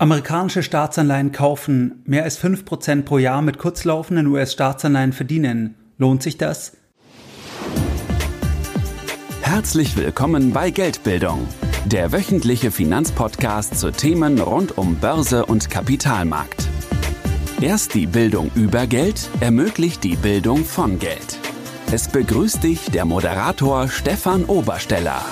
Amerikanische Staatsanleihen kaufen, mehr als 5% pro Jahr mit kurzlaufenden US-Staatsanleihen verdienen. Lohnt sich das? Herzlich willkommen bei Geldbildung, der wöchentliche Finanzpodcast zu Themen rund um Börse und Kapitalmarkt. Erst die Bildung über Geld ermöglicht die Bildung von Geld. Es begrüßt dich der Moderator Stefan Obersteller.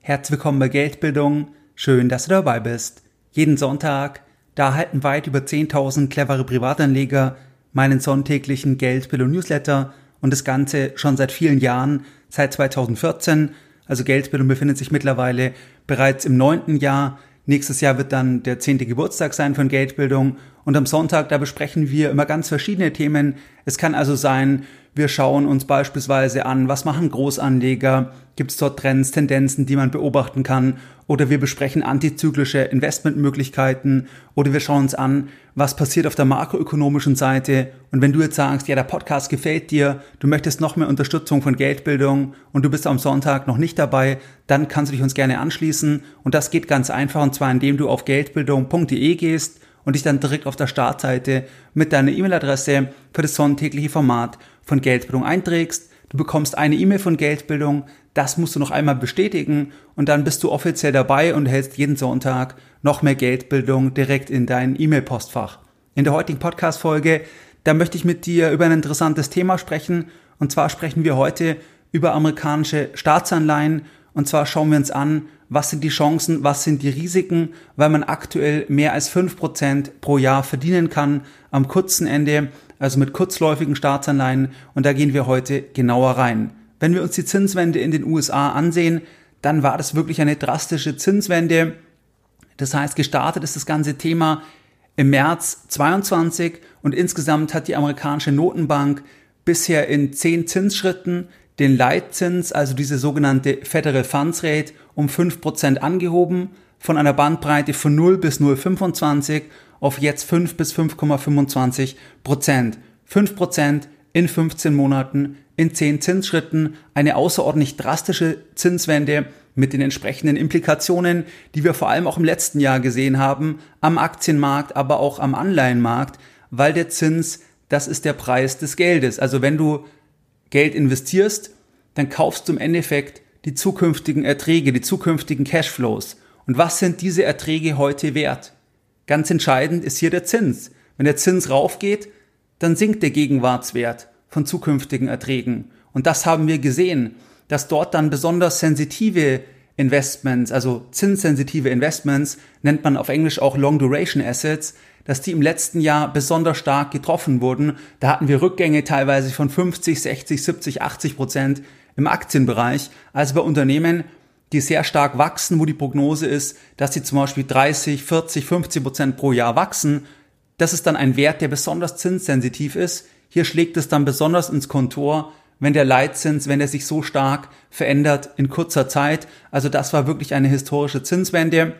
Herzlich willkommen bei Geldbildung Schön, dass du dabei bist. Jeden Sonntag, da erhalten weit über 10.000 clevere Privatanleger meinen sonntäglichen Geldbildung Newsletter und das Ganze schon seit vielen Jahren, seit 2014. Also Geldbildung befindet sich mittlerweile bereits im neunten Jahr. Nächstes Jahr wird dann der zehnte Geburtstag sein von Geldbildung und am Sonntag, da besprechen wir immer ganz verschiedene Themen. Es kann also sein, wir schauen uns beispielsweise an, was machen Großanleger, gibt es dort Trends, Tendenzen, die man beobachten kann, oder wir besprechen antizyklische Investmentmöglichkeiten, oder wir schauen uns an, was passiert auf der makroökonomischen Seite. Und wenn du jetzt sagst, ja, der Podcast gefällt dir, du möchtest noch mehr Unterstützung von Geldbildung und du bist am Sonntag noch nicht dabei, dann kannst du dich uns gerne anschließen. Und das geht ganz einfach, und zwar indem du auf geldbildung.de gehst und dich dann direkt auf der Startseite mit deiner E-Mail-Adresse für das sonntägliche Format von Geldbildung einträgst. Du bekommst eine E-Mail von Geldbildung, das musst du noch einmal bestätigen und dann bist du offiziell dabei und hältst jeden Sonntag noch mehr Geldbildung direkt in dein E-Mail-Postfach. In der heutigen Podcast-Folge, da möchte ich mit dir über ein interessantes Thema sprechen und zwar sprechen wir heute über amerikanische Staatsanleihen und zwar schauen wir uns an, was sind die Chancen, was sind die Risiken, weil man aktuell mehr als fünf Prozent pro Jahr verdienen kann am kurzen Ende, also mit kurzläufigen Staatsanleihen. Und da gehen wir heute genauer rein. Wenn wir uns die Zinswende in den USA ansehen, dann war das wirklich eine drastische Zinswende. Das heißt, gestartet ist das ganze Thema im März 22 und insgesamt hat die amerikanische Notenbank bisher in zehn Zinsschritten den Leitzins, also diese sogenannte Federal Funds Rate, um 5% angehoben, von einer Bandbreite von 0 bis 0,25 auf jetzt 5 bis 5,25 Prozent. 5 Prozent in 15 Monaten, in 10 Zinsschritten, eine außerordentlich drastische Zinswende mit den entsprechenden Implikationen, die wir vor allem auch im letzten Jahr gesehen haben, am Aktienmarkt, aber auch am Anleihenmarkt, weil der Zins, das ist der Preis des Geldes. Also wenn du Geld investierst, dann kaufst du im Endeffekt die zukünftigen Erträge, die zukünftigen Cashflows. Und was sind diese Erträge heute wert? Ganz entscheidend ist hier der Zins. Wenn der Zins raufgeht, dann sinkt der Gegenwartswert von zukünftigen Erträgen. Und das haben wir gesehen, dass dort dann besonders sensitive Investments, also zinssensitive Investments, nennt man auf Englisch auch Long Duration Assets, dass die im letzten Jahr besonders stark getroffen wurden. Da hatten wir Rückgänge teilweise von 50, 60, 70, 80 Prozent im Aktienbereich. Also bei Unternehmen, die sehr stark wachsen, wo die Prognose ist, dass sie zum Beispiel 30, 40, 50 Prozent pro Jahr wachsen. Das ist dann ein Wert, der besonders zinssensitiv ist. Hier schlägt es dann besonders ins Kontor, wenn der Leitzins, wenn er sich so stark verändert in kurzer Zeit. Also das war wirklich eine historische Zinswende.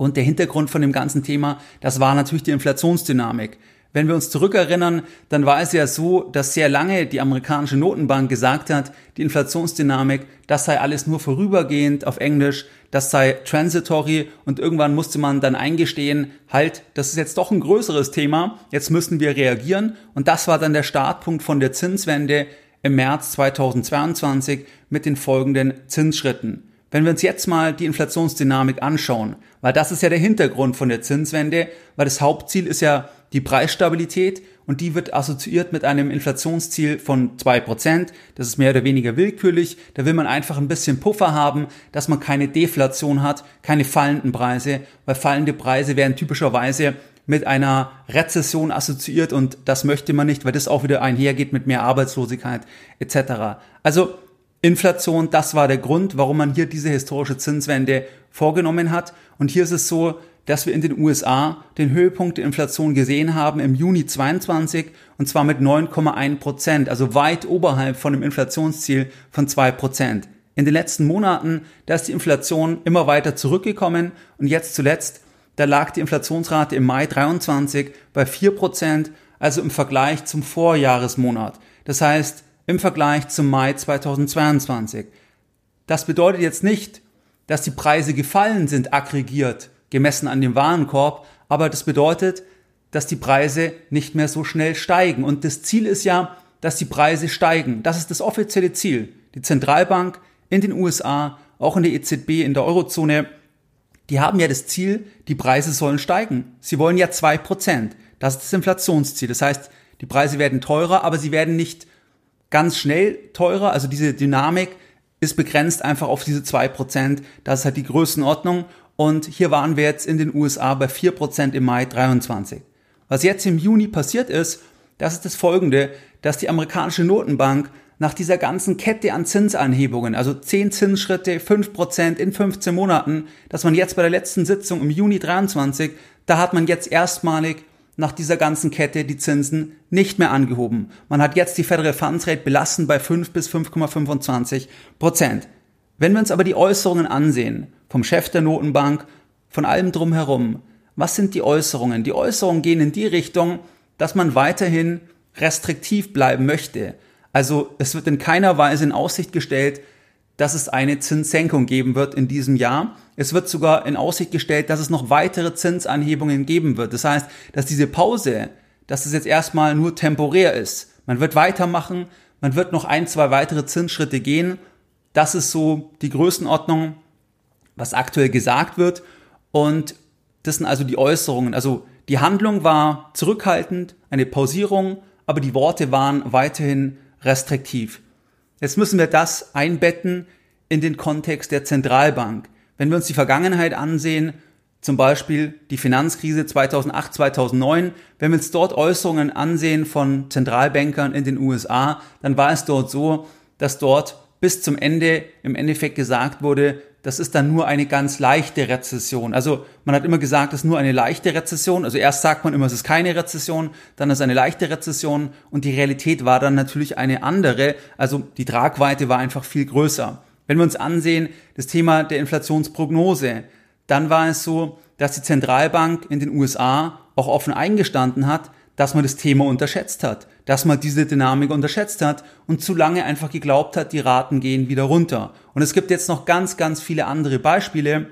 Und der Hintergrund von dem ganzen Thema, das war natürlich die Inflationsdynamik. Wenn wir uns zurückerinnern, dann war es ja so, dass sehr lange die amerikanische Notenbank gesagt hat, die Inflationsdynamik, das sei alles nur vorübergehend auf Englisch, das sei transitory und irgendwann musste man dann eingestehen, halt, das ist jetzt doch ein größeres Thema, jetzt müssen wir reagieren und das war dann der Startpunkt von der Zinswende im März 2022 mit den folgenden Zinsschritten. Wenn wir uns jetzt mal die Inflationsdynamik anschauen, weil das ist ja der Hintergrund von der Zinswende, weil das Hauptziel ist ja die Preisstabilität und die wird assoziiert mit einem Inflationsziel von zwei Prozent. Das ist mehr oder weniger willkürlich. Da will man einfach ein bisschen Puffer haben, dass man keine Deflation hat, keine fallenden Preise, weil fallende Preise werden typischerweise mit einer Rezession assoziiert und das möchte man nicht, weil das auch wieder einhergeht mit mehr Arbeitslosigkeit etc. Also Inflation, das war der Grund, warum man hier diese historische Zinswende vorgenommen hat. Und hier ist es so, dass wir in den USA den Höhepunkt der Inflation gesehen haben im Juni 22 und zwar mit 9,1 Prozent, also weit oberhalb von dem Inflationsziel von 2 Prozent. In den letzten Monaten, da ist die Inflation immer weiter zurückgekommen und jetzt zuletzt, da lag die Inflationsrate im Mai 23 bei 4 Prozent, also im Vergleich zum Vorjahresmonat. Das heißt, im Vergleich zum Mai 2022. Das bedeutet jetzt nicht, dass die Preise gefallen sind aggregiert, gemessen an dem Warenkorb, aber das bedeutet, dass die Preise nicht mehr so schnell steigen. Und das Ziel ist ja, dass die Preise steigen. Das ist das offizielle Ziel. Die Zentralbank in den USA, auch in der EZB, in der Eurozone, die haben ja das Ziel, die Preise sollen steigen. Sie wollen ja zwei Prozent. Das ist das Inflationsziel. Das heißt, die Preise werden teurer, aber sie werden nicht ganz schnell teurer. Also diese Dynamik ist begrenzt einfach auf diese zwei Prozent. Das ist halt die Größenordnung. Und hier waren wir jetzt in den USA bei vier Prozent im Mai 23. Was jetzt im Juni passiert ist, das ist das folgende, dass die amerikanische Notenbank nach dieser ganzen Kette an Zinsanhebungen, also 10 Zinsschritte, 5% in 15 Monaten, dass man jetzt bei der letzten Sitzung im Juni 23, da hat man jetzt erstmalig nach dieser ganzen Kette die Zinsen nicht mehr angehoben. Man hat jetzt die Federal Funds Rate belassen bei 5 bis 5,25 Prozent. Wenn wir uns aber die Äußerungen ansehen, vom Chef der Notenbank, von allem drumherum, was sind die Äußerungen? Die Äußerungen gehen in die Richtung, dass man weiterhin restriktiv bleiben möchte. Also es wird in keiner Weise in Aussicht gestellt, dass es eine Zinssenkung geben wird in diesem Jahr. Es wird sogar in Aussicht gestellt, dass es noch weitere Zinsanhebungen geben wird. Das heißt, dass diese Pause, dass es jetzt erstmal nur temporär ist. Man wird weitermachen, man wird noch ein, zwei weitere Zinsschritte gehen. Das ist so die Größenordnung, was aktuell gesagt wird. Und das sind also die Äußerungen. Also die Handlung war zurückhaltend, eine Pausierung, aber die Worte waren weiterhin restriktiv. Jetzt müssen wir das einbetten in den Kontext der Zentralbank. Wenn wir uns die Vergangenheit ansehen, zum Beispiel die Finanzkrise 2008, 2009, wenn wir uns dort Äußerungen ansehen von Zentralbankern in den USA, dann war es dort so, dass dort bis zum Ende im Endeffekt gesagt wurde, das ist dann nur eine ganz leichte Rezession. Also man hat immer gesagt, es ist nur eine leichte Rezession. Also erst sagt man immer, es ist keine Rezession, dann ist es eine leichte Rezession und die Realität war dann natürlich eine andere. Also die Tragweite war einfach viel größer. Wenn wir uns ansehen, das Thema der Inflationsprognose, dann war es so, dass die Zentralbank in den USA auch offen eingestanden hat, dass man das Thema unterschätzt hat, dass man diese Dynamik unterschätzt hat und zu lange einfach geglaubt hat, die Raten gehen wieder runter. Und es gibt jetzt noch ganz, ganz viele andere Beispiele,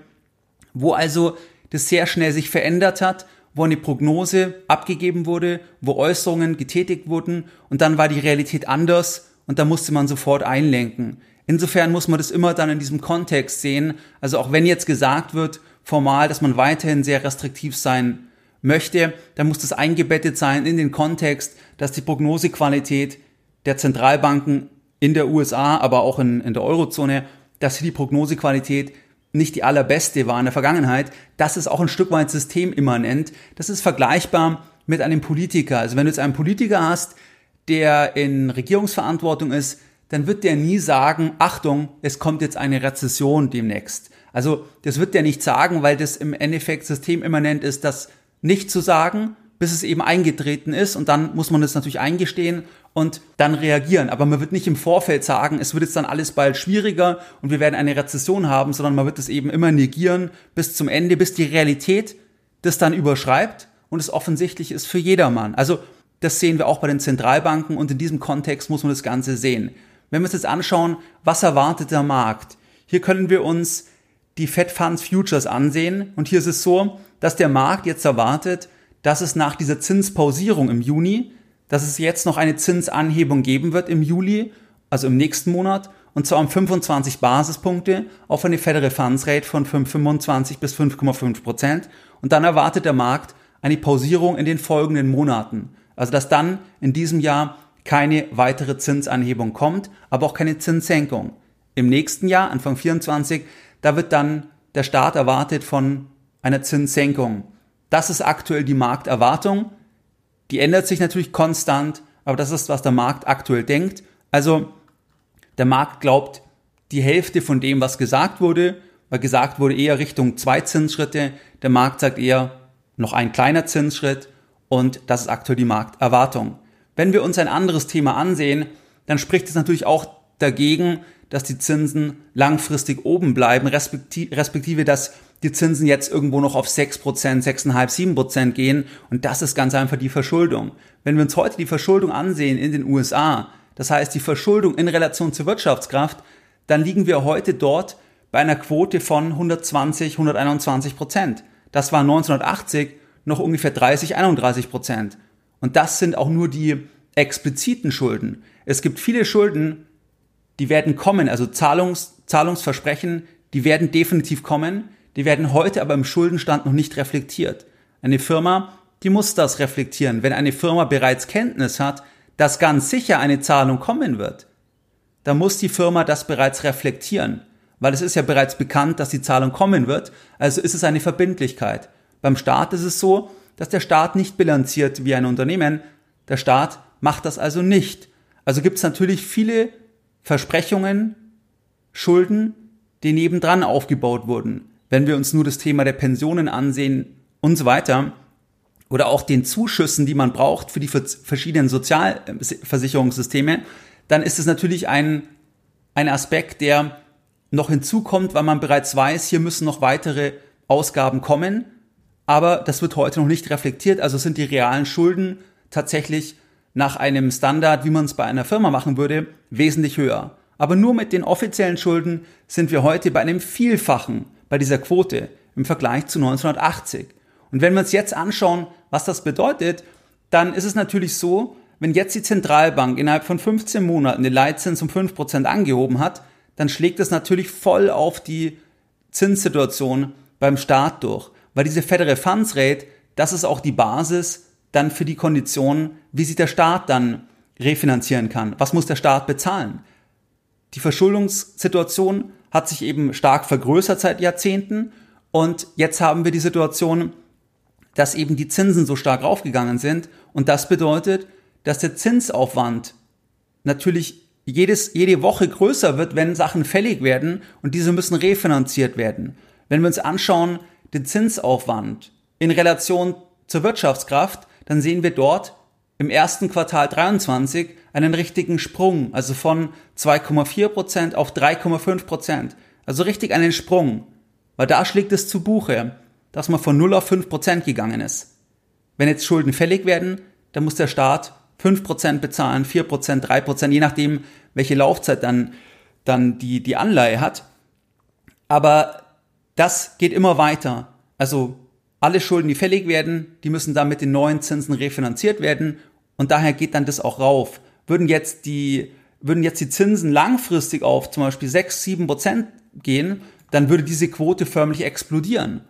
wo also das sehr schnell sich verändert hat, wo eine Prognose abgegeben wurde, wo Äußerungen getätigt wurden und dann war die Realität anders und da musste man sofort einlenken. Insofern muss man das immer dann in diesem Kontext sehen. Also auch wenn jetzt gesagt wird, formal, dass man weiterhin sehr restriktiv sein möchte, dann muss das eingebettet sein in den Kontext, dass die Prognosequalität der Zentralbanken in der USA, aber auch in, in der Eurozone, dass die Prognosequalität nicht die allerbeste war in der Vergangenheit. Das ist auch ein Stück weit systemimmanent. Das ist vergleichbar mit einem Politiker. Also wenn du jetzt einen Politiker hast, der in Regierungsverantwortung ist, dann wird der nie sagen, Achtung, es kommt jetzt eine Rezession demnächst. Also das wird der nicht sagen, weil das im Endeffekt systemimmanent ist, dass nicht zu sagen, bis es eben eingetreten ist und dann muss man es natürlich eingestehen und dann reagieren. Aber man wird nicht im Vorfeld sagen, es wird jetzt dann alles bald schwieriger und wir werden eine Rezession haben, sondern man wird es eben immer negieren bis zum Ende, bis die Realität das dann überschreibt und es offensichtlich ist für jedermann. Also das sehen wir auch bei den Zentralbanken und in diesem Kontext muss man das Ganze sehen. Wenn wir uns jetzt anschauen, was erwartet der Markt? Hier können wir uns die Fed Funds Futures ansehen und hier ist es so, dass der Markt jetzt erwartet, dass es nach dieser Zinspausierung im Juni, dass es jetzt noch eine Zinsanhebung geben wird im Juli, also im nächsten Monat, und zwar um 25 Basispunkte auf eine Federal Funds Rate von 5,25 bis 5,5 Prozent. Und dann erwartet der Markt eine Pausierung in den folgenden Monaten. Also dass dann in diesem Jahr keine weitere Zinsanhebung kommt, aber auch keine Zinssenkung. Im nächsten Jahr, Anfang 24, da wird dann der Start erwartet von einer Zinssenkung. Das ist aktuell die Markterwartung. Die ändert sich natürlich konstant, aber das ist, was der Markt aktuell denkt. Also der Markt glaubt die Hälfte von dem, was gesagt wurde, weil gesagt wurde eher Richtung zwei Zinsschritte. Der Markt sagt eher noch ein kleiner Zinsschritt und das ist aktuell die Markterwartung. Wenn wir uns ein anderes Thema ansehen, dann spricht es natürlich auch dagegen, dass die Zinsen langfristig oben bleiben, respektive, respektive dass die Zinsen jetzt irgendwo noch auf 6%, 6,5, 7% gehen. Und das ist ganz einfach die Verschuldung. Wenn wir uns heute die Verschuldung ansehen in den USA, das heißt die Verschuldung in Relation zur Wirtschaftskraft, dann liegen wir heute dort bei einer Quote von 120, 121 Prozent. Das war 1980 noch ungefähr 30, 31 Prozent. Und das sind auch nur die expliziten Schulden. Es gibt viele Schulden, die werden kommen, also Zahlungs, Zahlungsversprechen, die werden definitiv kommen, die werden heute aber im Schuldenstand noch nicht reflektiert. Eine Firma, die muss das reflektieren. Wenn eine Firma bereits Kenntnis hat, dass ganz sicher eine Zahlung kommen wird, dann muss die Firma das bereits reflektieren, weil es ist ja bereits bekannt, dass die Zahlung kommen wird, also ist es eine Verbindlichkeit. Beim Staat ist es so, dass der Staat nicht bilanziert wie ein Unternehmen, der Staat macht das also nicht. Also gibt es natürlich viele Versprechungen, Schulden, die nebendran aufgebaut wurden. Wenn wir uns nur das Thema der Pensionen ansehen und so weiter, oder auch den Zuschüssen, die man braucht für die verschiedenen Sozialversicherungssysteme, dann ist es natürlich ein, ein Aspekt, der noch hinzukommt, weil man bereits weiß, hier müssen noch weitere Ausgaben kommen, aber das wird heute noch nicht reflektiert, also sind die realen Schulden tatsächlich nach einem Standard, wie man es bei einer Firma machen würde, wesentlich höher. Aber nur mit den offiziellen Schulden sind wir heute bei einem Vielfachen bei dieser Quote im Vergleich zu 1980. Und wenn wir uns jetzt anschauen, was das bedeutet, dann ist es natürlich so, wenn jetzt die Zentralbank innerhalb von 15 Monaten den Leitzins um 5% angehoben hat, dann schlägt es natürlich voll auf die Zinssituation beim Staat durch. Weil diese Federal Funds Rate, das ist auch die Basis dann für die Konditionen, wie sich der Staat dann refinanzieren kann. Was muss der Staat bezahlen? Die Verschuldungssituation hat sich eben stark vergrößert seit Jahrzehnten. Und jetzt haben wir die Situation, dass eben die Zinsen so stark raufgegangen sind. Und das bedeutet, dass der Zinsaufwand natürlich jedes, jede Woche größer wird, wenn Sachen fällig werden. Und diese müssen refinanziert werden. Wenn wir uns anschauen, den Zinsaufwand in Relation zur Wirtschaftskraft, dann sehen wir dort im ersten Quartal 23 einen richtigen Sprung, also von 2,4 Prozent auf 3,5 Prozent. Also richtig einen Sprung, weil da schlägt es zu Buche, dass man von 0 auf 5 Prozent gegangen ist. Wenn jetzt Schulden fällig werden, dann muss der Staat 5 Prozent bezahlen, 4 Prozent, 3 Prozent, je nachdem, welche Laufzeit dann, dann die, die Anleihe hat. Aber das geht immer weiter. Also alle Schulden, die fällig werden, die müssen dann mit den neuen Zinsen refinanziert werden und daher geht dann das auch rauf. Würden jetzt die, würden jetzt die Zinsen langfristig auf zum Beispiel 6, 7 Prozent gehen, dann würde diese Quote förmlich explodieren.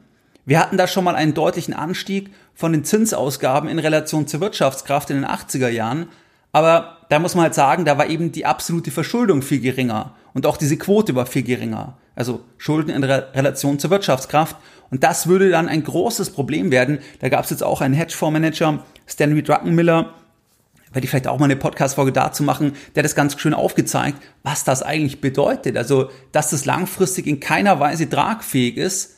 Wir hatten da schon mal einen deutlichen Anstieg von den Zinsausgaben in Relation zur Wirtschaftskraft in den 80er Jahren, aber da muss man halt sagen, da war eben die absolute Verschuldung viel geringer und auch diese Quote war viel geringer. Also Schulden in Relation zur Wirtschaftskraft. Und das würde dann ein großes Problem werden. Da gab es jetzt auch einen Hedgefondsmanager, Stanley Druckenmiller, werde ich vielleicht auch mal eine Podcast-Folge dazu machen, der das ganz schön aufgezeigt, was das eigentlich bedeutet. Also, dass das langfristig in keiner Weise tragfähig ist.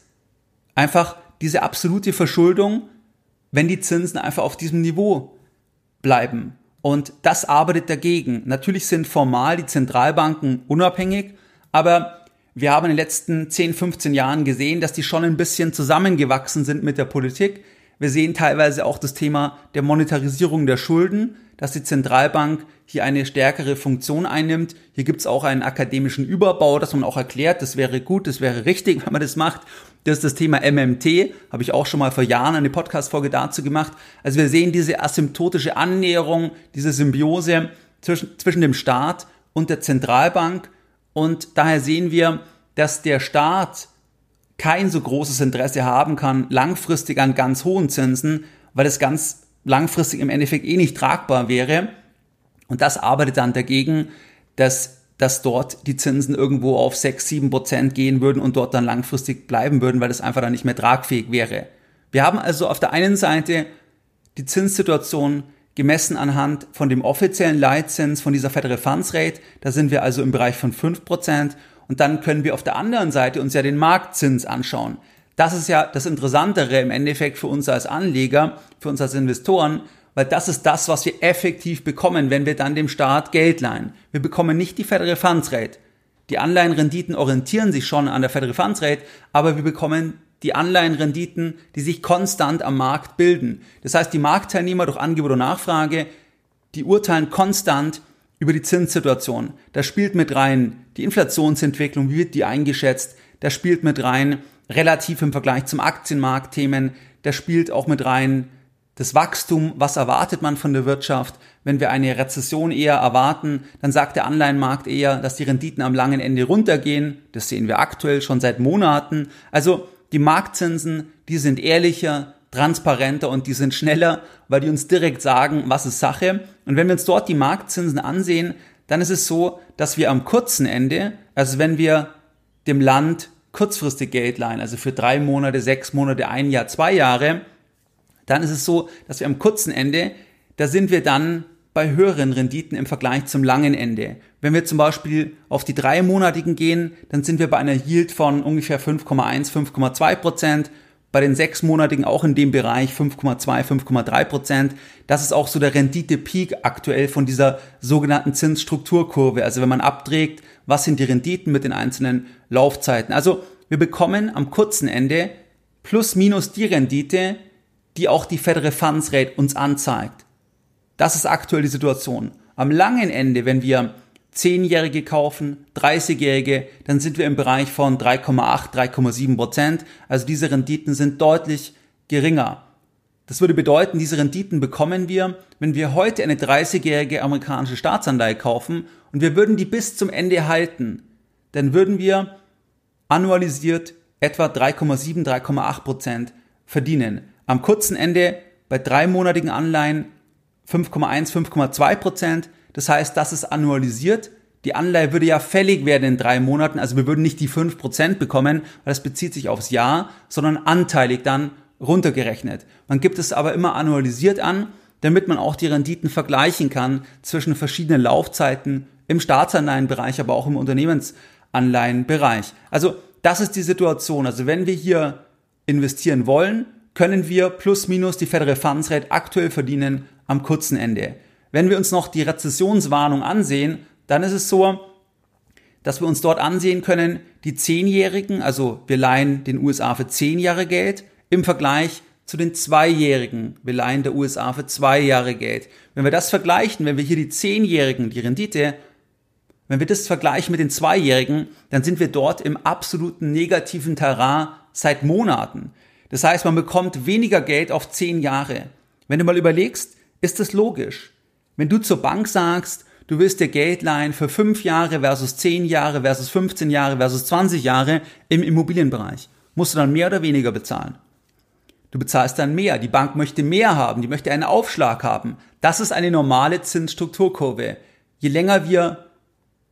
Einfach diese absolute Verschuldung, wenn die Zinsen einfach auf diesem Niveau bleiben. Und das arbeitet dagegen. Natürlich sind formal die Zentralbanken unabhängig, aber wir haben in den letzten 10, 15 Jahren gesehen, dass die schon ein bisschen zusammengewachsen sind mit der Politik. Wir sehen teilweise auch das Thema der Monetarisierung der Schulden, dass die Zentralbank hier eine stärkere Funktion einnimmt. Hier gibt es auch einen akademischen Überbau, dass man auch erklärt, das wäre gut, das wäre richtig, wenn man das macht. Das ist das Thema MMT, habe ich auch schon mal vor Jahren eine Podcast-Folge dazu gemacht. Also wir sehen diese asymptotische Annäherung, diese Symbiose zwischen, zwischen dem Staat und der Zentralbank. Und daher sehen wir, dass der Staat kein so großes Interesse haben kann, langfristig an ganz hohen Zinsen, weil es ganz langfristig im Endeffekt eh nicht tragbar wäre. Und das arbeitet dann dagegen, dass, dass dort die Zinsen irgendwo auf 6, 7 Prozent gehen würden und dort dann langfristig bleiben würden, weil es einfach dann nicht mehr tragfähig wäre. Wir haben also auf der einen Seite die Zinssituation gemessen anhand von dem offiziellen Leitzins von dieser Federal Funds Rate. Da sind wir also im Bereich von 5 Prozent. Und dann können wir auf der anderen Seite uns ja den Marktzins anschauen. Das ist ja das Interessantere im Endeffekt für uns als Anleger, für uns als Investoren, weil das ist das, was wir effektiv bekommen, wenn wir dann dem Staat Geld leihen. Wir bekommen nicht die Federal Funds Rate. Die Anleihenrenditen orientieren sich schon an der Federal Funds Rate, aber wir bekommen die Anleihenrenditen, die sich konstant am Markt bilden. Das heißt, die Marktteilnehmer durch Angebot und Nachfrage, die urteilen konstant über die Zinssituation. Da spielt mit rein die Inflationsentwicklung, wie wird die eingeschätzt? Da spielt mit rein relativ im Vergleich zum Aktienmarkt Themen. Da spielt auch mit rein das Wachstum. Was erwartet man von der Wirtschaft? Wenn wir eine Rezession eher erwarten, dann sagt der Anleihenmarkt eher, dass die Renditen am langen Ende runtergehen. Das sehen wir aktuell schon seit Monaten. Also die Marktzinsen, die sind ehrlicher, transparenter und die sind schneller, weil die uns direkt sagen, was ist Sache. Und wenn wir uns dort die Marktzinsen ansehen, dann ist es so, dass wir am kurzen Ende, also wenn wir dem Land kurzfristig Geld leihen, also für drei Monate, sechs Monate, ein Jahr, zwei Jahre, dann ist es so, dass wir am kurzen Ende, da sind wir dann bei höheren Renditen im Vergleich zum langen Ende. Wenn wir zum Beispiel auf die dreimonatigen gehen, dann sind wir bei einer Yield von ungefähr 5,1, 5,2 Prozent bei den sechsmonatigen auch in dem Bereich 5,2, 5,3 Prozent. Das ist auch so der Rendite-Peak aktuell von dieser sogenannten Zinsstrukturkurve. Also wenn man abträgt, was sind die Renditen mit den einzelnen Laufzeiten. Also wir bekommen am kurzen Ende plus minus die Rendite, die auch die Federal Funds Rate uns anzeigt. Das ist aktuell die Situation. Am langen Ende, wenn wir 10-Jährige kaufen, 30-Jährige, dann sind wir im Bereich von 3,8, 3,7 Prozent. Also diese Renditen sind deutlich geringer. Das würde bedeuten, diese Renditen bekommen wir, wenn wir heute eine 30-jährige amerikanische Staatsanleihe kaufen und wir würden die bis zum Ende halten, dann würden wir annualisiert etwa 3,7, 3,8 Prozent verdienen. Am kurzen Ende bei dreimonatigen Anleihen 5,1, 5,2 Prozent das heißt, das ist annualisiert. Die Anleihe würde ja fällig werden in drei Monaten. Also wir würden nicht die fünf Prozent bekommen, weil das bezieht sich aufs Jahr, sondern anteilig dann runtergerechnet. Man gibt es aber immer annualisiert an, damit man auch die Renditen vergleichen kann zwischen verschiedenen Laufzeiten im Staatsanleihenbereich, aber auch im Unternehmensanleihenbereich. Also das ist die Situation. Also wenn wir hier investieren wollen, können wir plus minus die Federal Funds Rate aktuell verdienen am kurzen Ende. Wenn wir uns noch die Rezessionswarnung ansehen, dann ist es so, dass wir uns dort ansehen können, die Zehnjährigen, also wir leihen den USA für zehn Jahre Geld, im Vergleich zu den Zweijährigen. Wir leihen der USA für zwei Jahre Geld. Wenn wir das vergleichen, wenn wir hier die Zehnjährigen, die Rendite, wenn wir das vergleichen mit den Zweijährigen, dann sind wir dort im absoluten negativen Terrain seit Monaten. Das heißt, man bekommt weniger Geld auf zehn Jahre. Wenn du mal überlegst, ist das logisch. Wenn du zur Bank sagst, du willst dir Geld leihen für 5 Jahre versus 10 Jahre versus 15 Jahre versus 20 Jahre im Immobilienbereich, musst du dann mehr oder weniger bezahlen. Du bezahlst dann mehr. Die Bank möchte mehr haben, die möchte einen Aufschlag haben. Das ist eine normale Zinsstrukturkurve. Je länger wir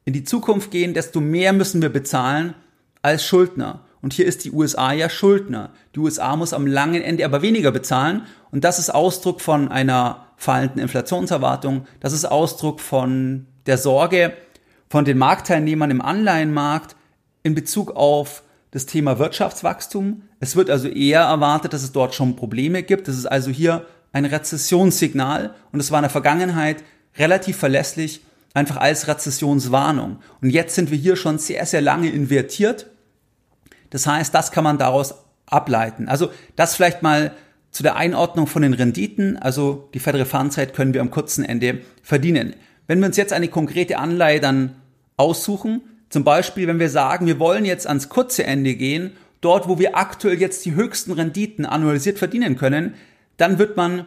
in die Zukunft gehen, desto mehr müssen wir bezahlen als Schuldner. Und hier ist die USA ja Schuldner. Die USA muss am langen Ende aber weniger bezahlen. Und das ist Ausdruck von einer fallenden Inflationserwartung. Das ist Ausdruck von der Sorge von den Marktteilnehmern im Anleihenmarkt in Bezug auf das Thema Wirtschaftswachstum. Es wird also eher erwartet, dass es dort schon Probleme gibt. Das ist also hier ein Rezessionssignal und es war in der Vergangenheit relativ verlässlich einfach als Rezessionswarnung. Und jetzt sind wir hier schon sehr, sehr lange invertiert. Das heißt, das kann man daraus ableiten. Also das vielleicht mal zu der Einordnung von den Renditen, also die Federal Fund Zeit können wir am kurzen Ende verdienen. Wenn wir uns jetzt eine konkrete Anleihe dann aussuchen, zum Beispiel, wenn wir sagen, wir wollen jetzt ans kurze Ende gehen, dort, wo wir aktuell jetzt die höchsten Renditen annualisiert verdienen können, dann wird man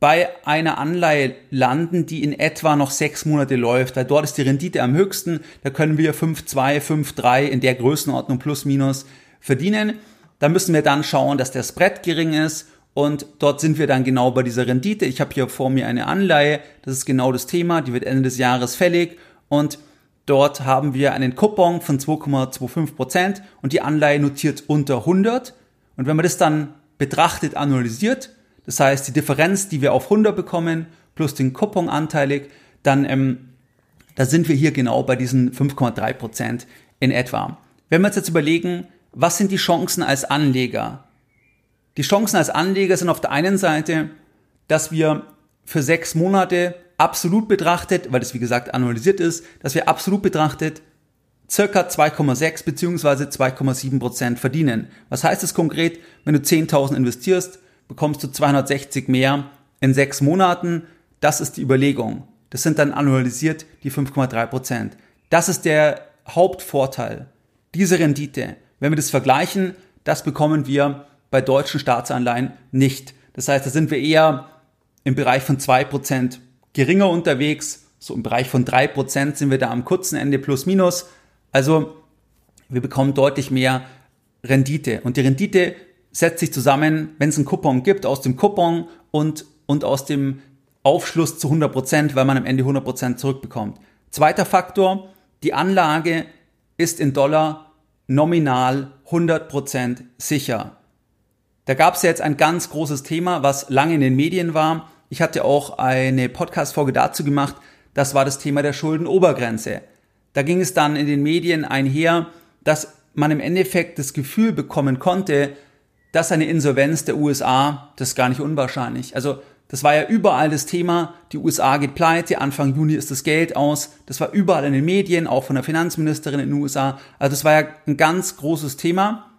bei einer Anleihe landen, die in etwa noch sechs Monate läuft, weil dort ist die Rendite am höchsten, da können wir 5,2, 5,3 in der Größenordnung plus minus verdienen. Da müssen wir dann schauen, dass der Spread gering ist und dort sind wir dann genau bei dieser Rendite. Ich habe hier vor mir eine Anleihe, das ist genau das Thema, die wird Ende des Jahres fällig und dort haben wir einen Coupon von 2,25 Prozent und die Anleihe notiert unter 100 und wenn man das dann betrachtet, analysiert, das heißt die Differenz, die wir auf 100 bekommen, plus den Coupon anteilig, dann ähm, da sind wir hier genau bei diesen 5,3 Prozent in etwa. Wenn wir uns jetzt überlegen, was sind die Chancen als Anleger? Die Chancen als Anleger sind auf der einen Seite, dass wir für sechs Monate absolut betrachtet, weil das wie gesagt annualisiert ist, dass wir absolut betrachtet circa 2,6 beziehungsweise 2,7 Prozent verdienen. Was heißt das konkret? Wenn du 10.000 investierst, bekommst du 260 mehr in sechs Monaten. Das ist die Überlegung. Das sind dann annualisiert die 5,3 Prozent. Das ist der Hauptvorteil. Diese Rendite. Wenn wir das vergleichen, Das bekommen wir bei deutschen Staatsanleihen nicht. Das heißt, da sind wir eher im Bereich von zwei Prozent geringer unterwegs. So im Bereich von drei Prozent sind wir da am kurzen Ende plus minus. Also wir bekommen deutlich mehr Rendite. Und die Rendite setzt sich zusammen, wenn es einen Coupon gibt, aus dem Coupon und, und aus dem Aufschluss zu 100 Prozent, weil man am Ende 100 Prozent zurückbekommt. Zweiter Faktor, die Anlage ist in Dollar nominal 100 Prozent sicher. Da gab es ja jetzt ein ganz großes Thema, was lange in den Medien war. Ich hatte auch eine Podcast-Folge dazu gemacht. Das war das Thema der Schuldenobergrenze. Da ging es dann in den Medien einher, dass man im Endeffekt das Gefühl bekommen konnte, dass eine Insolvenz der USA, das ist gar nicht unwahrscheinlich. Also das war ja überall das Thema, die USA geht pleite, Anfang Juni ist das Geld aus. Das war überall in den Medien, auch von der Finanzministerin in den USA. Also das war ja ein ganz großes Thema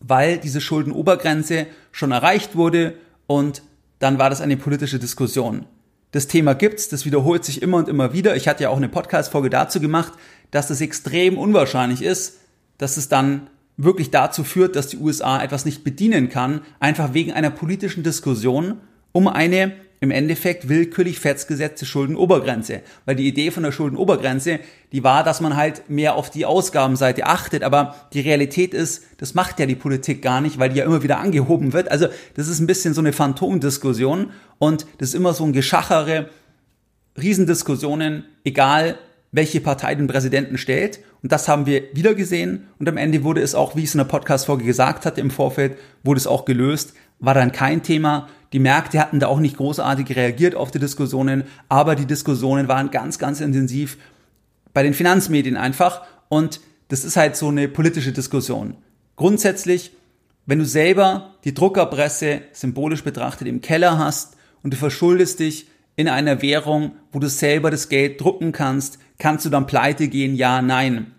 weil diese Schuldenobergrenze schon erreicht wurde und dann war das eine politische Diskussion. Das Thema gibt's, das wiederholt sich immer und immer wieder. Ich hatte ja auch eine Podcast-Folge dazu gemacht, dass es extrem unwahrscheinlich ist, dass es dann wirklich dazu führt, dass die USA etwas nicht bedienen kann, einfach wegen einer politischen Diskussion um eine im Endeffekt willkürlich festgesetzte Schuldenobergrenze. Weil die Idee von der Schuldenobergrenze, die war, dass man halt mehr auf die Ausgabenseite achtet. Aber die Realität ist, das macht ja die Politik gar nicht, weil die ja immer wieder angehoben wird. Also das ist ein bisschen so eine Phantomdiskussion und das ist immer so ein Geschachere, Riesendiskussionen, egal welche Partei den Präsidenten stellt. Und das haben wir wieder gesehen. Und am Ende wurde es auch, wie ich es in der Podcast-Folge gesagt hatte im Vorfeld, wurde es auch gelöst. War dann kein Thema. Die Märkte hatten da auch nicht großartig reagiert auf die Diskussionen, aber die Diskussionen waren ganz, ganz intensiv bei den Finanzmedien einfach. Und das ist halt so eine politische Diskussion. Grundsätzlich, wenn du selber die Druckerpresse symbolisch betrachtet im Keller hast und du verschuldest dich in einer Währung, wo du selber das Geld drucken kannst, kannst du dann pleite gehen? Ja, nein.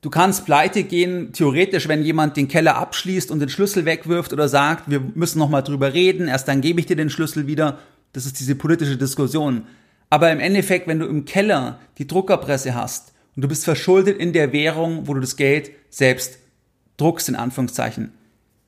Du kannst pleite gehen, theoretisch, wenn jemand den Keller abschließt und den Schlüssel wegwirft oder sagt, wir müssen nochmal drüber reden, erst dann gebe ich dir den Schlüssel wieder. Das ist diese politische Diskussion. Aber im Endeffekt, wenn du im Keller die Druckerpresse hast und du bist verschuldet in der Währung, wo du das Geld selbst druckst, in Anführungszeichen,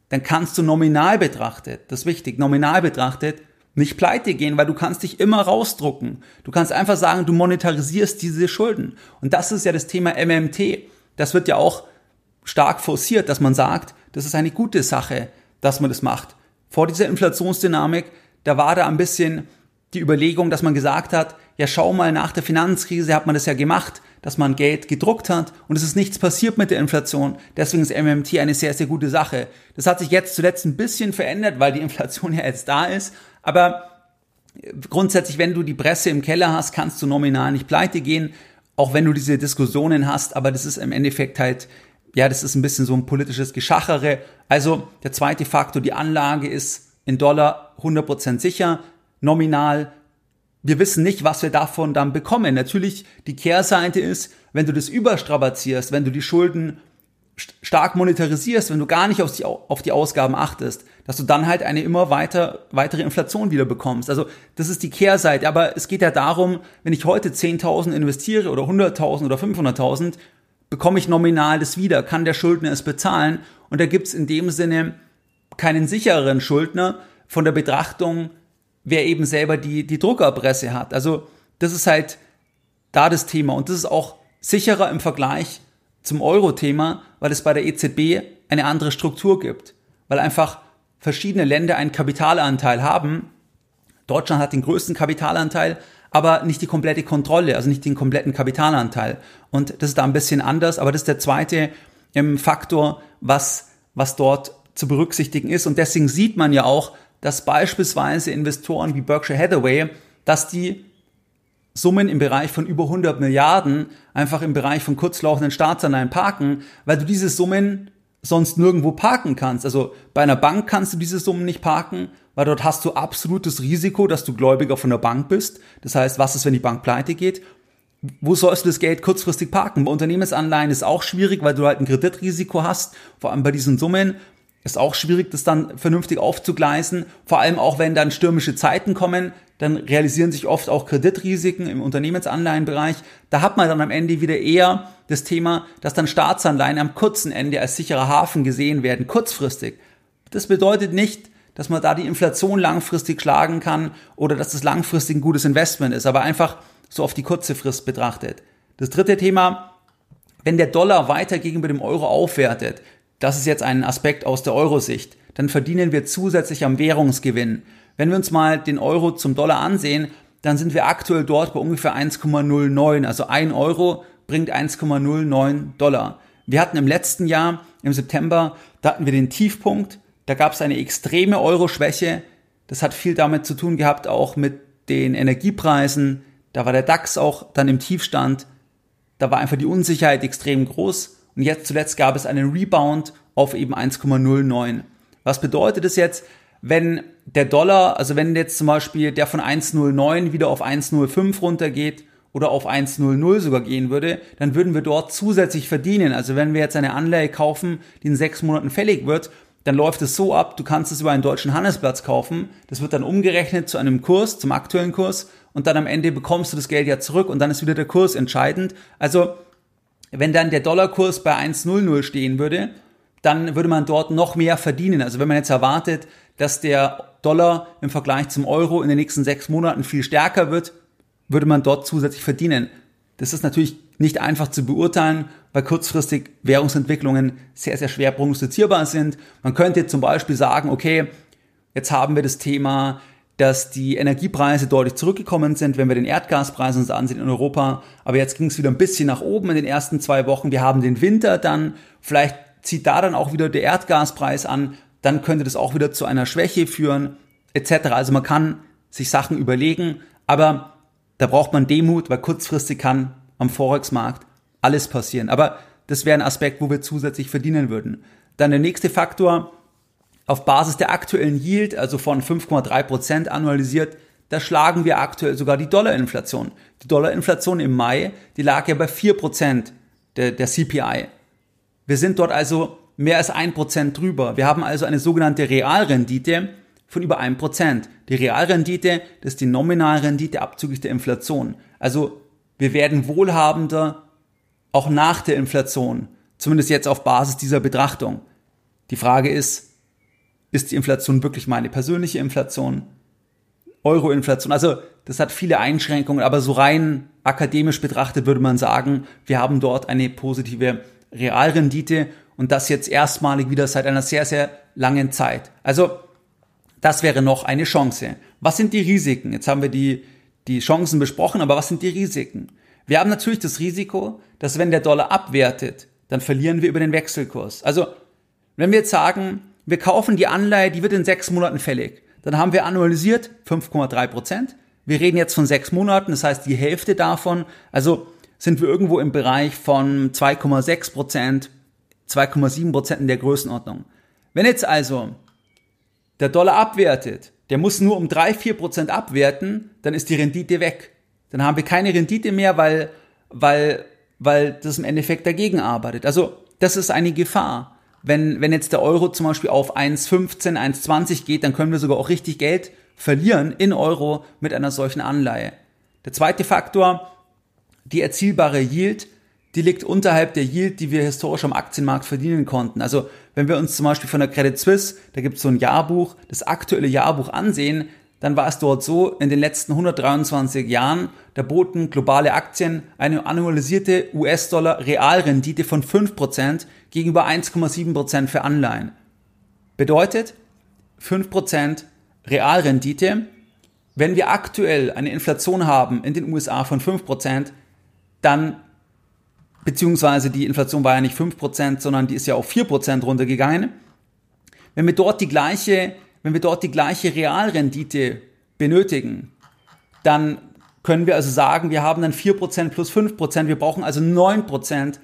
dann kannst du nominal betrachtet, das ist wichtig, nominal betrachtet, nicht pleite gehen, weil du kannst dich immer rausdrucken. Du kannst einfach sagen, du monetarisierst diese Schulden. Und das ist ja das Thema MMT das wird ja auch stark forciert, dass man sagt, das ist eine gute Sache, dass man das macht. Vor dieser Inflationsdynamik, da war da ein bisschen die Überlegung, dass man gesagt hat, ja schau mal, nach der Finanzkrise hat man das ja gemacht, dass man Geld gedruckt hat und es ist nichts passiert mit der Inflation. Deswegen ist MMT eine sehr, sehr gute Sache. Das hat sich jetzt zuletzt ein bisschen verändert, weil die Inflation ja jetzt da ist. Aber grundsätzlich, wenn du die Presse im Keller hast, kannst du nominal nicht pleite gehen auch wenn du diese Diskussionen hast, aber das ist im Endeffekt halt, ja, das ist ein bisschen so ein politisches Geschachere. Also der zweite Faktor, die Anlage ist in Dollar 100% sicher, nominal. Wir wissen nicht, was wir davon dann bekommen. Natürlich, die Kehrseite ist, wenn du das überstrapazierst, wenn du die Schulden stark monetarisierst, wenn du gar nicht auf die, auf die Ausgaben achtest, dass du dann halt eine immer weiter, weitere Inflation wieder bekommst. Also das ist die Kehrseite. Aber es geht ja darum, wenn ich heute 10.000 investiere oder 100.000 oder 500.000, bekomme ich nominal das wieder, kann der Schuldner es bezahlen. Und da gibt's in dem Sinne keinen sichereren Schuldner von der Betrachtung, wer eben selber die, die Druckerpresse hat. Also das ist halt da das Thema. Und das ist auch sicherer im Vergleich zum Euro-Thema, weil es bei der EZB eine andere Struktur gibt. Weil einfach verschiedene Länder einen Kapitalanteil haben. Deutschland hat den größten Kapitalanteil, aber nicht die komplette Kontrolle, also nicht den kompletten Kapitalanteil. Und das ist da ein bisschen anders, aber das ist der zweite ähm, Faktor, was, was dort zu berücksichtigen ist. Und deswegen sieht man ja auch, dass beispielsweise Investoren wie Berkshire Hathaway, dass die Summen im Bereich von über 100 Milliarden einfach im Bereich von kurzlaufenden Staatsanleihen parken, weil du diese Summen sonst nirgendwo parken kannst. Also bei einer Bank kannst du diese Summen nicht parken, weil dort hast du absolutes Risiko, dass du Gläubiger von der Bank bist. Das heißt, was ist, wenn die Bank pleite geht? Wo sollst du das Geld kurzfristig parken? Bei Unternehmensanleihen ist auch schwierig, weil du halt ein Kreditrisiko hast, vor allem bei diesen Summen. Ist auch schwierig, das dann vernünftig aufzugleisen. Vor allem auch, wenn dann stürmische Zeiten kommen, dann realisieren sich oft auch Kreditrisiken im Unternehmensanleihenbereich. Da hat man dann am Ende wieder eher das Thema, dass dann Staatsanleihen am kurzen Ende als sicherer Hafen gesehen werden, kurzfristig. Das bedeutet nicht, dass man da die Inflation langfristig schlagen kann oder dass das langfristig ein gutes Investment ist, aber einfach so auf die kurze Frist betrachtet. Das dritte Thema, wenn der Dollar weiter gegenüber dem Euro aufwertet, das ist jetzt ein Aspekt aus der Eurosicht, dann verdienen wir zusätzlich am Währungsgewinn. Wenn wir uns mal den Euro zum Dollar ansehen, dann sind wir aktuell dort bei ungefähr 1,09. Also ein Euro bringt 1,09 Dollar. Wir hatten im letzten Jahr, im September, da hatten wir den Tiefpunkt. Da gab es eine extreme Euro-Schwäche. Das hat viel damit zu tun gehabt, auch mit den Energiepreisen. Da war der DAX auch dann im Tiefstand. Da war einfach die Unsicherheit extrem groß. Und jetzt zuletzt gab es einen Rebound auf eben 1,09. Was bedeutet es jetzt? wenn der Dollar, also wenn jetzt zum Beispiel der von 1,09 wieder auf 1,05 runtergeht oder auf 1,00 sogar gehen würde, dann würden wir dort zusätzlich verdienen. Also wenn wir jetzt eine Anleihe kaufen, die in sechs Monaten fällig wird, dann läuft es so ab, du kannst es über einen deutschen Handelsplatz kaufen, das wird dann umgerechnet zu einem Kurs, zum aktuellen Kurs und dann am Ende bekommst du das Geld ja zurück und dann ist wieder der Kurs entscheidend. Also wenn dann der Dollarkurs bei 1,00 stehen würde, dann würde man dort noch mehr verdienen. Also wenn man jetzt erwartet, dass der Dollar im Vergleich zum Euro in den nächsten sechs Monaten viel stärker wird, würde man dort zusätzlich verdienen. Das ist natürlich nicht einfach zu beurteilen, weil kurzfristig Währungsentwicklungen sehr, sehr schwer prognostizierbar sind. Man könnte zum Beispiel sagen, okay, jetzt haben wir das Thema, dass die Energiepreise deutlich zurückgekommen sind, wenn wir den Erdgaspreis uns ansehen in Europa. Aber jetzt ging es wieder ein bisschen nach oben in den ersten zwei Wochen. Wir haben den Winter dann. Vielleicht zieht da dann auch wieder der Erdgaspreis an dann könnte das auch wieder zu einer Schwäche führen, etc. Also man kann sich Sachen überlegen, aber da braucht man Demut, weil kurzfristig kann am Forex-Markt alles passieren. Aber das wäre ein Aspekt, wo wir zusätzlich verdienen würden. Dann der nächste Faktor, auf Basis der aktuellen Yield, also von 5,3 Prozent annualisiert, da schlagen wir aktuell sogar die Dollarinflation. Die Dollarinflation im Mai, die lag ja bei 4% der, der CPI. Wir sind dort also mehr als ein Prozent drüber. Wir haben also eine sogenannte Realrendite von über ein Prozent. Die Realrendite, das ist die Nominalrendite abzüglich der Inflation. Also wir werden wohlhabender auch nach der Inflation, zumindest jetzt auf Basis dieser Betrachtung. Die Frage ist, ist die Inflation wirklich meine persönliche Inflation? Euro-Inflation, also das hat viele Einschränkungen, aber so rein akademisch betrachtet würde man sagen, wir haben dort eine positive Realrendite und das jetzt erstmalig wieder seit einer sehr, sehr langen Zeit. Also das wäre noch eine Chance. Was sind die Risiken? Jetzt haben wir die, die Chancen besprochen, aber was sind die Risiken? Wir haben natürlich das Risiko, dass wenn der Dollar abwertet, dann verlieren wir über den Wechselkurs. Also wenn wir jetzt sagen, wir kaufen die Anleihe, die wird in sechs Monaten fällig, dann haben wir annualisiert 5,3 Prozent. Wir reden jetzt von sechs Monaten, das heißt die Hälfte davon. Also sind wir irgendwo im Bereich von 2,6 Prozent 2,7 Prozent in der Größenordnung. Wenn jetzt also der Dollar abwertet, der muss nur um 3, 4 Prozent abwerten, dann ist die Rendite weg. Dann haben wir keine Rendite mehr, weil, weil, weil das im Endeffekt dagegen arbeitet. Also das ist eine Gefahr. Wenn, wenn jetzt der Euro zum Beispiel auf 1,15, 1,20 geht, dann können wir sogar auch richtig Geld verlieren in Euro mit einer solchen Anleihe. Der zweite Faktor, die erzielbare Yield die liegt unterhalb der Yield, die wir historisch am Aktienmarkt verdienen konnten. Also wenn wir uns zum Beispiel von der Credit Suisse, da gibt es so ein Jahrbuch, das aktuelle Jahrbuch ansehen, dann war es dort so, in den letzten 123 Jahren, da boten globale Aktien eine annualisierte US-Dollar Realrendite von 5% gegenüber 1,7% für Anleihen. Bedeutet 5% Realrendite. Wenn wir aktuell eine Inflation haben in den USA von 5%, dann beziehungsweise die Inflation war ja nicht 5%, sondern die ist ja auf 4% runtergegangen. Wenn wir dort die gleiche, wenn wir dort die gleiche Realrendite benötigen, dann können wir also sagen, wir haben dann 4% plus 5%, wir brauchen also 9%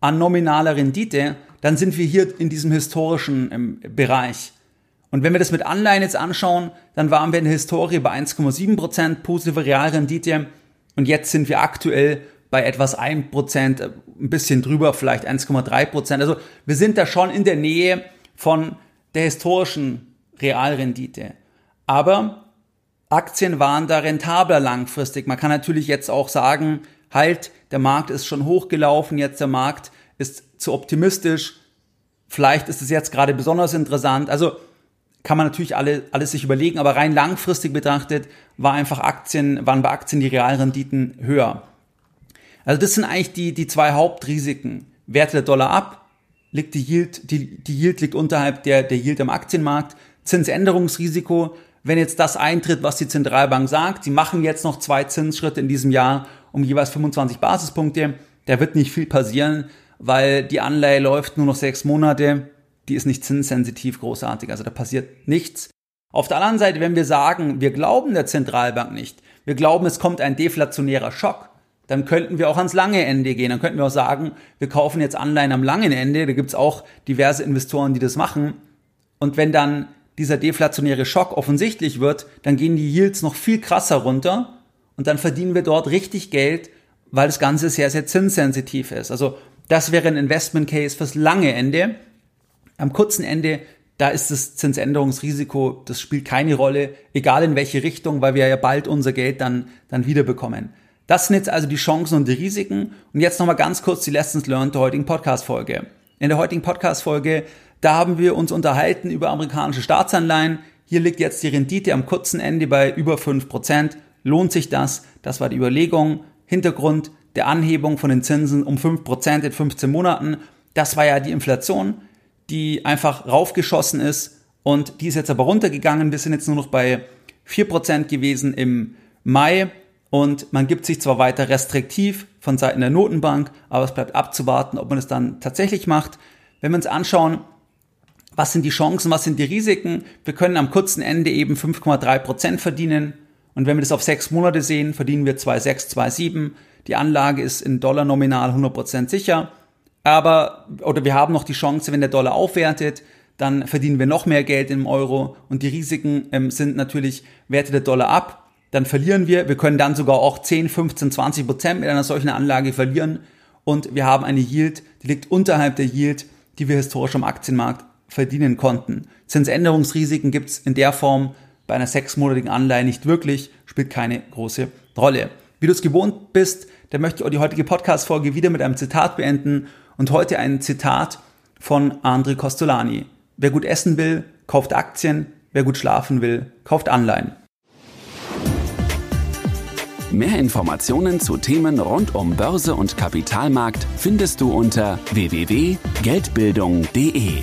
an nominaler Rendite, dann sind wir hier in diesem historischen ähm, Bereich. Und wenn wir das mit Anleihen jetzt anschauen, dann waren wir in der Historie bei 1,7% positive Realrendite und jetzt sind wir aktuell bei etwas 1%, äh, ein bisschen drüber, vielleicht 1,3%. Also wir sind da schon in der Nähe von der historischen Realrendite. Aber Aktien waren da rentabler langfristig. Man kann natürlich jetzt auch sagen, halt, der Markt ist schon hochgelaufen, jetzt der Markt ist zu optimistisch. Vielleicht ist es jetzt gerade besonders interessant. Also kann man natürlich alle, alles sich überlegen, aber rein langfristig betrachtet war einfach Aktien, waren bei Aktien die Realrenditen höher. Also das sind eigentlich die, die zwei Hauptrisiken. Werte der Dollar ab, liegt die Yield, die, die Yield liegt unterhalb der, der Yield am Aktienmarkt. Zinsänderungsrisiko, wenn jetzt das eintritt, was die Zentralbank sagt, sie machen jetzt noch zwei Zinsschritte in diesem Jahr um jeweils 25 Basispunkte, da wird nicht viel passieren, weil die Anleihe läuft nur noch sechs Monate, die ist nicht zinssensitiv großartig, also da passiert nichts. Auf der anderen Seite, wenn wir sagen, wir glauben der Zentralbank nicht, wir glauben, es kommt ein deflationärer Schock, dann könnten wir auch ans lange Ende gehen. Dann könnten wir auch sagen, wir kaufen jetzt Anleihen am langen Ende. Da gibt's auch diverse Investoren, die das machen. Und wenn dann dieser deflationäre Schock offensichtlich wird, dann gehen die Yields noch viel krasser runter und dann verdienen wir dort richtig Geld, weil das Ganze sehr, sehr zinssensitiv ist. Also das wäre ein Investment Case fürs lange Ende. Am kurzen Ende, da ist das Zinsänderungsrisiko, das spielt keine Rolle, egal in welche Richtung, weil wir ja bald unser Geld dann, dann wiederbekommen. Das sind jetzt also die Chancen und die Risiken. Und jetzt nochmal ganz kurz die Lessons learned der heutigen Podcast-Folge. In der heutigen Podcast-Folge, da haben wir uns unterhalten über amerikanische Staatsanleihen. Hier liegt jetzt die Rendite am kurzen Ende bei über 5%. Lohnt sich das? Das war die Überlegung. Hintergrund der Anhebung von den Zinsen um 5% in 15 Monaten. Das war ja die Inflation, die einfach raufgeschossen ist und die ist jetzt aber runtergegangen. Wir sind jetzt nur noch bei 4% gewesen im Mai und man gibt sich zwar weiter restriktiv von Seiten der Notenbank, aber es bleibt abzuwarten, ob man es dann tatsächlich macht. Wenn wir uns anschauen, was sind die Chancen, was sind die Risiken, wir können am kurzen Ende eben 5,3 Prozent verdienen. Und wenn wir das auf sechs Monate sehen, verdienen wir 2,6, 2,7. Die Anlage ist in Dollar nominal 100 Prozent sicher. Aber, oder wir haben noch die Chance, wenn der Dollar aufwertet, dann verdienen wir noch mehr Geld im Euro. Und die Risiken ähm, sind natürlich, werte der Dollar ab, dann verlieren wir. Wir können dann sogar auch 10, 15, 20 Prozent mit einer solchen Anlage verlieren. Und wir haben eine Yield, die liegt unterhalb der Yield, die wir historisch am Aktienmarkt verdienen konnten. Zinsänderungsrisiken gibt es in der Form bei einer sechsmonatigen Anleihe nicht wirklich, spielt keine große Rolle. Wie du es gewohnt bist, dann möchte ich auch die heutige Podcast-Folge wieder mit einem Zitat beenden und heute ein Zitat von André Costolani. Wer gut essen will, kauft Aktien, wer gut schlafen will, kauft Anleihen. Mehr Informationen zu Themen rund um Börse und Kapitalmarkt findest du unter www.geldbildung.de.